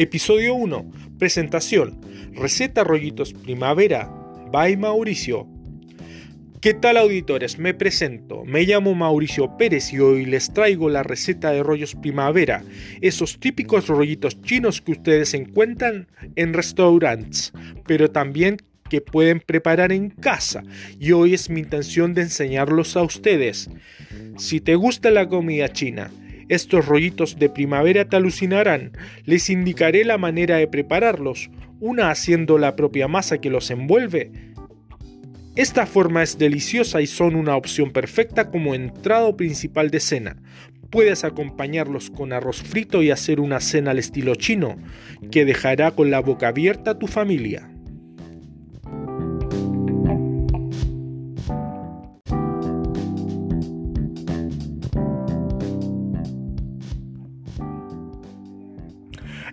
Episodio 1. Presentación. Receta rollitos primavera. By Mauricio. ¿Qué tal auditores? Me presento. Me llamo Mauricio Pérez y hoy les traigo la receta de rollos primavera. Esos típicos rollitos chinos que ustedes encuentran en restaurantes, pero también que pueden preparar en casa. Y hoy es mi intención de enseñarlos a ustedes. Si te gusta la comida china, estos rollitos de primavera te alucinarán. Les indicaré la manera de prepararlos, una haciendo la propia masa que los envuelve. Esta forma es deliciosa y son una opción perfecta como entrado principal de cena. Puedes acompañarlos con arroz frito y hacer una cena al estilo chino, que dejará con la boca abierta a tu familia.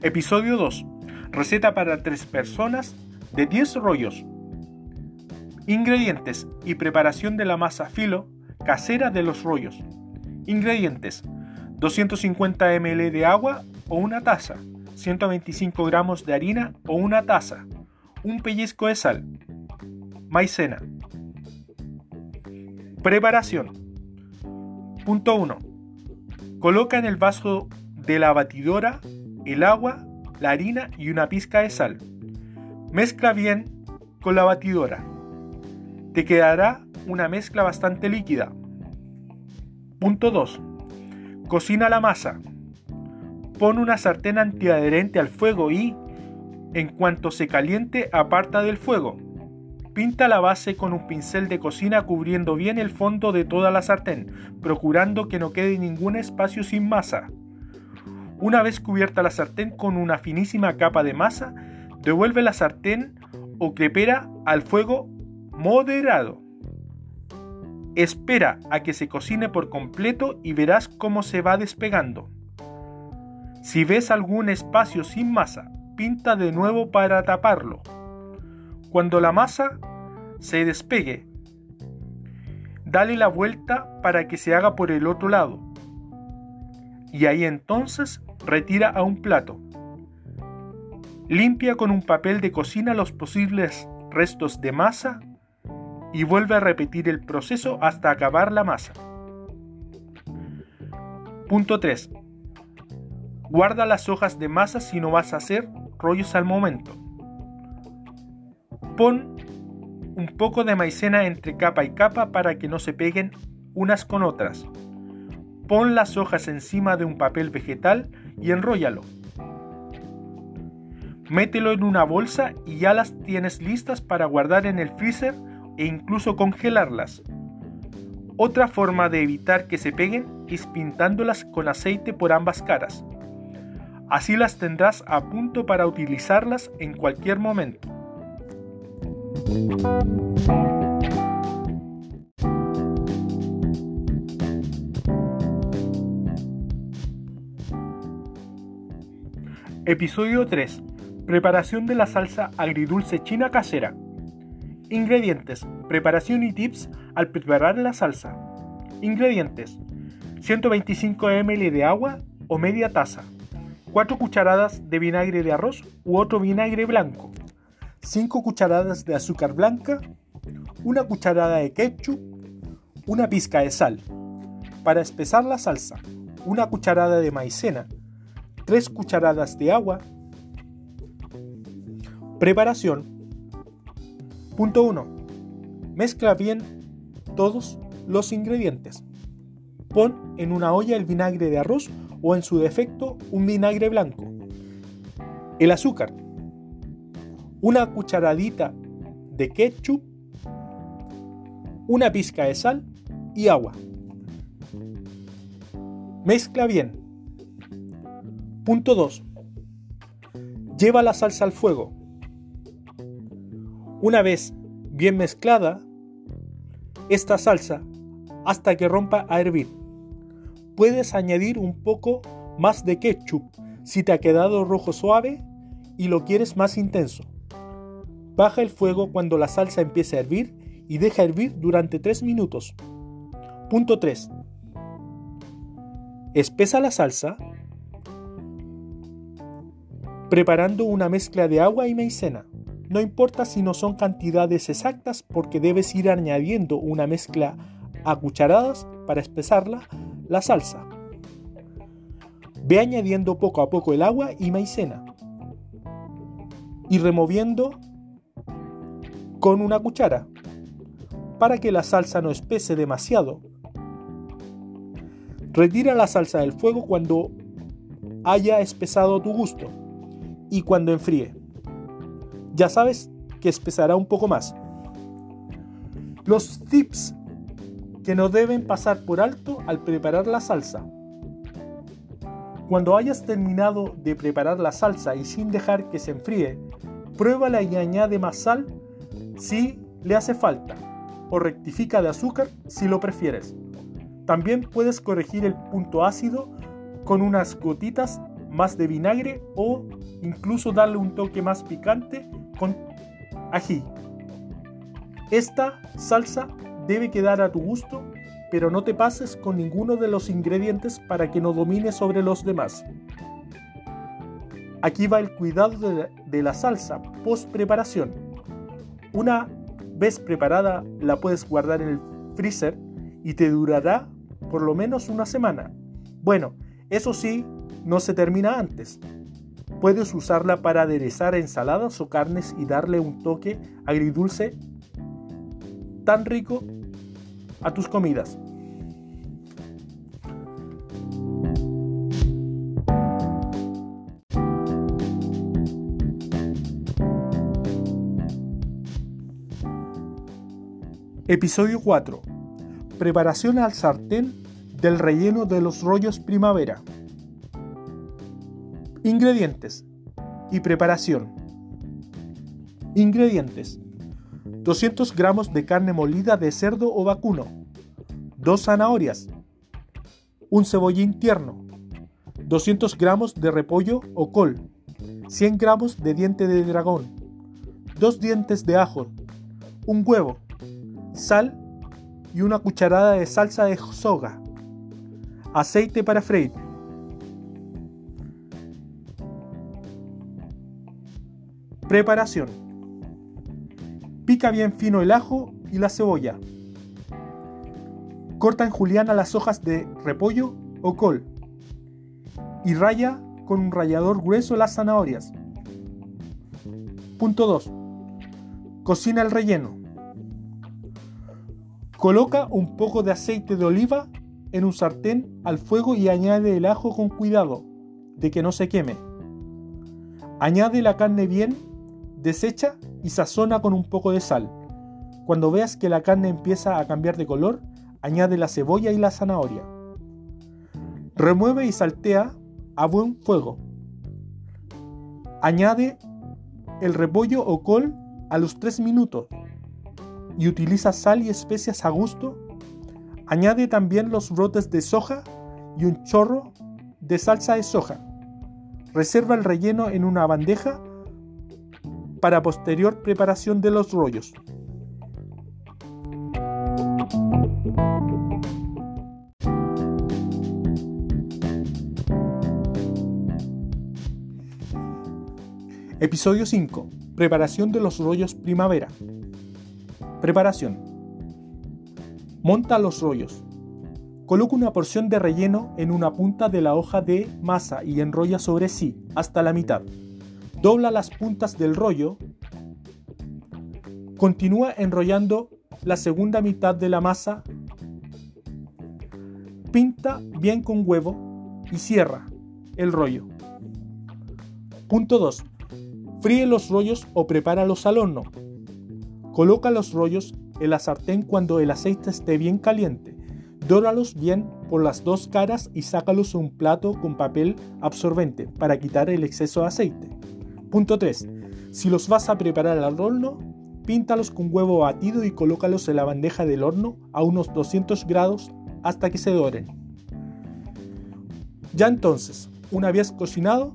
Episodio 2. Receta para 3 personas de 10 rollos. Ingredientes y preparación de la masa filo casera de los rollos. Ingredientes: 250 ml de agua o una taza, 125 gramos de harina o una taza, un pellizco de sal, maicena. Preparación. Punto 1. Coloca en el vaso de la batidora el agua, la harina y una pizca de sal. Mezcla bien con la batidora. Te quedará una mezcla bastante líquida. Punto 2. Cocina la masa. Pon una sartén antiadherente al fuego y, en cuanto se caliente, aparta del fuego. Pinta la base con un pincel de cocina cubriendo bien el fondo de toda la sartén, procurando que no quede ningún espacio sin masa. Una vez cubierta la sartén con una finísima capa de masa, devuelve la sartén o crepera al fuego moderado. Espera a que se cocine por completo y verás cómo se va despegando. Si ves algún espacio sin masa, pinta de nuevo para taparlo. Cuando la masa se despegue, dale la vuelta para que se haga por el otro lado. Y ahí entonces retira a un plato. Limpia con un papel de cocina los posibles restos de masa y vuelve a repetir el proceso hasta acabar la masa. Punto 3. Guarda las hojas de masa si no vas a hacer rollos al momento. Pon un poco de maicena entre capa y capa para que no se peguen unas con otras. Pon las hojas encima de un papel vegetal y enróllalo. Mételo en una bolsa y ya las tienes listas para guardar en el freezer e incluso congelarlas. Otra forma de evitar que se peguen es pintándolas con aceite por ambas caras. Así las tendrás a punto para utilizarlas en cualquier momento. Episodio 3. Preparación de la salsa agridulce china casera. Ingredientes. Preparación y tips al preparar la salsa. Ingredientes. 125 ml de agua o media taza. 4 cucharadas de vinagre de arroz u otro vinagre blanco. 5 cucharadas de azúcar blanca. Una cucharada de ketchup. Una pizca de sal. Para espesar la salsa, una cucharada de maicena 3 cucharadas de agua. Preparación. Punto 1. Mezcla bien todos los ingredientes. Pon en una olla el vinagre de arroz o en su defecto un vinagre blanco. El azúcar. Una cucharadita de ketchup. Una pizca de sal y agua. Mezcla bien. Punto 2. Lleva la salsa al fuego. Una vez bien mezclada, esta salsa hasta que rompa a hervir. Puedes añadir un poco más de ketchup si te ha quedado rojo suave y lo quieres más intenso. Baja el fuego cuando la salsa empiece a hervir y deja hervir durante 3 minutos. Punto 3. Espesa la salsa preparando una mezcla de agua y maicena. No importa si no son cantidades exactas porque debes ir añadiendo una mezcla a cucharadas para espesarla la salsa. Ve añadiendo poco a poco el agua y maicena y removiendo con una cuchara para que la salsa no espese demasiado. Retira la salsa del fuego cuando haya espesado tu gusto y cuando enfríe. Ya sabes que espesará un poco más. Los tips que no deben pasar por alto al preparar la salsa. Cuando hayas terminado de preparar la salsa y sin dejar que se enfríe, pruébala y añade más sal si le hace falta o rectifica de azúcar si lo prefieres. También puedes corregir el punto ácido con unas gotitas más de vinagre o incluso darle un toque más picante con ají. Esta salsa debe quedar a tu gusto, pero no te pases con ninguno de los ingredientes para que no domine sobre los demás. Aquí va el cuidado de la, salsa post preparación. Una vez preparada la puedes guardar en el freezer y te durará por lo menos una semana. Bueno, eso sí, no se termina antes. Puedes usarla para aderezar ensaladas o carnes y darle un toque agridulce tan rico a tus comidas. Episodio 4. Preparación al sartén del relleno de los rollos primavera. Ingredientes y preparación. Ingredientes. 200 gramos de carne molida de cerdo o vacuno. 2 zanahorias. Un cebollín tierno. 200 gramos de repollo o col. 100 gramos de diente de dragón. 2 dientes de ajo. Un huevo. Sal y una cucharada de salsa de soga. Aceite para freír Preparación. Pica bien fino el ajo y la cebolla. Corta en juliana las hojas de repollo o col. Y raya con un rallador grueso las zanahorias. Punto 2. Cocina el relleno. Coloca un poco de aceite de oliva en un sartén al fuego y añade el ajo con cuidado de que no se queme. Añade la carne bien Desecha y sazona con un poco de sal. Cuando veas que la carne empieza a cambiar de color, añade la cebolla y la zanahoria. Remueve y saltea a buen fuego. Añade el repollo o col a los 3 minutos y utiliza sal y especias a gusto. Añade también los brotes de soja y un chorro de salsa de soja. Reserva el relleno en una bandeja para posterior preparación de los rollos. Episodio 5. Preparación de los rollos primavera. Preparación. Monta los rollos. Coloca una porción de relleno en una punta de la hoja de masa y enrolla sobre sí hasta la mitad. Dobla las puntas del rollo. Continúa enrollando la segunda mitad de la masa. Pinta bien con huevo y cierra el rollo. Punto 2. Fríe los rollos o prepáralos al horno. Coloca los rollos en la sartén cuando el aceite esté bien caliente. Dóralos bien por las dos caras y sácalos a un plato con papel absorbente para quitar el exceso de aceite. Punto 3. Si los vas a preparar al horno, píntalos con huevo batido y colócalos en la bandeja del horno a unos 200 grados hasta que se doren. Ya entonces, una vez cocinado,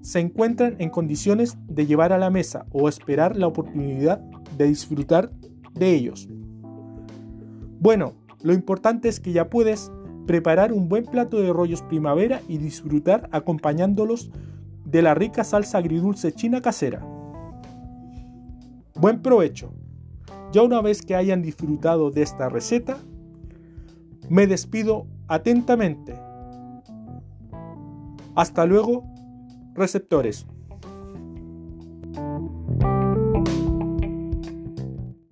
se encuentran en condiciones de llevar a la mesa o esperar la oportunidad de disfrutar de ellos. Bueno, lo importante es que ya puedes preparar un buen plato de rollos primavera y disfrutar acompañándolos de la rica salsa agridulce china casera. Buen provecho. Ya una vez que hayan disfrutado de esta receta, me despido atentamente. Hasta luego, receptores.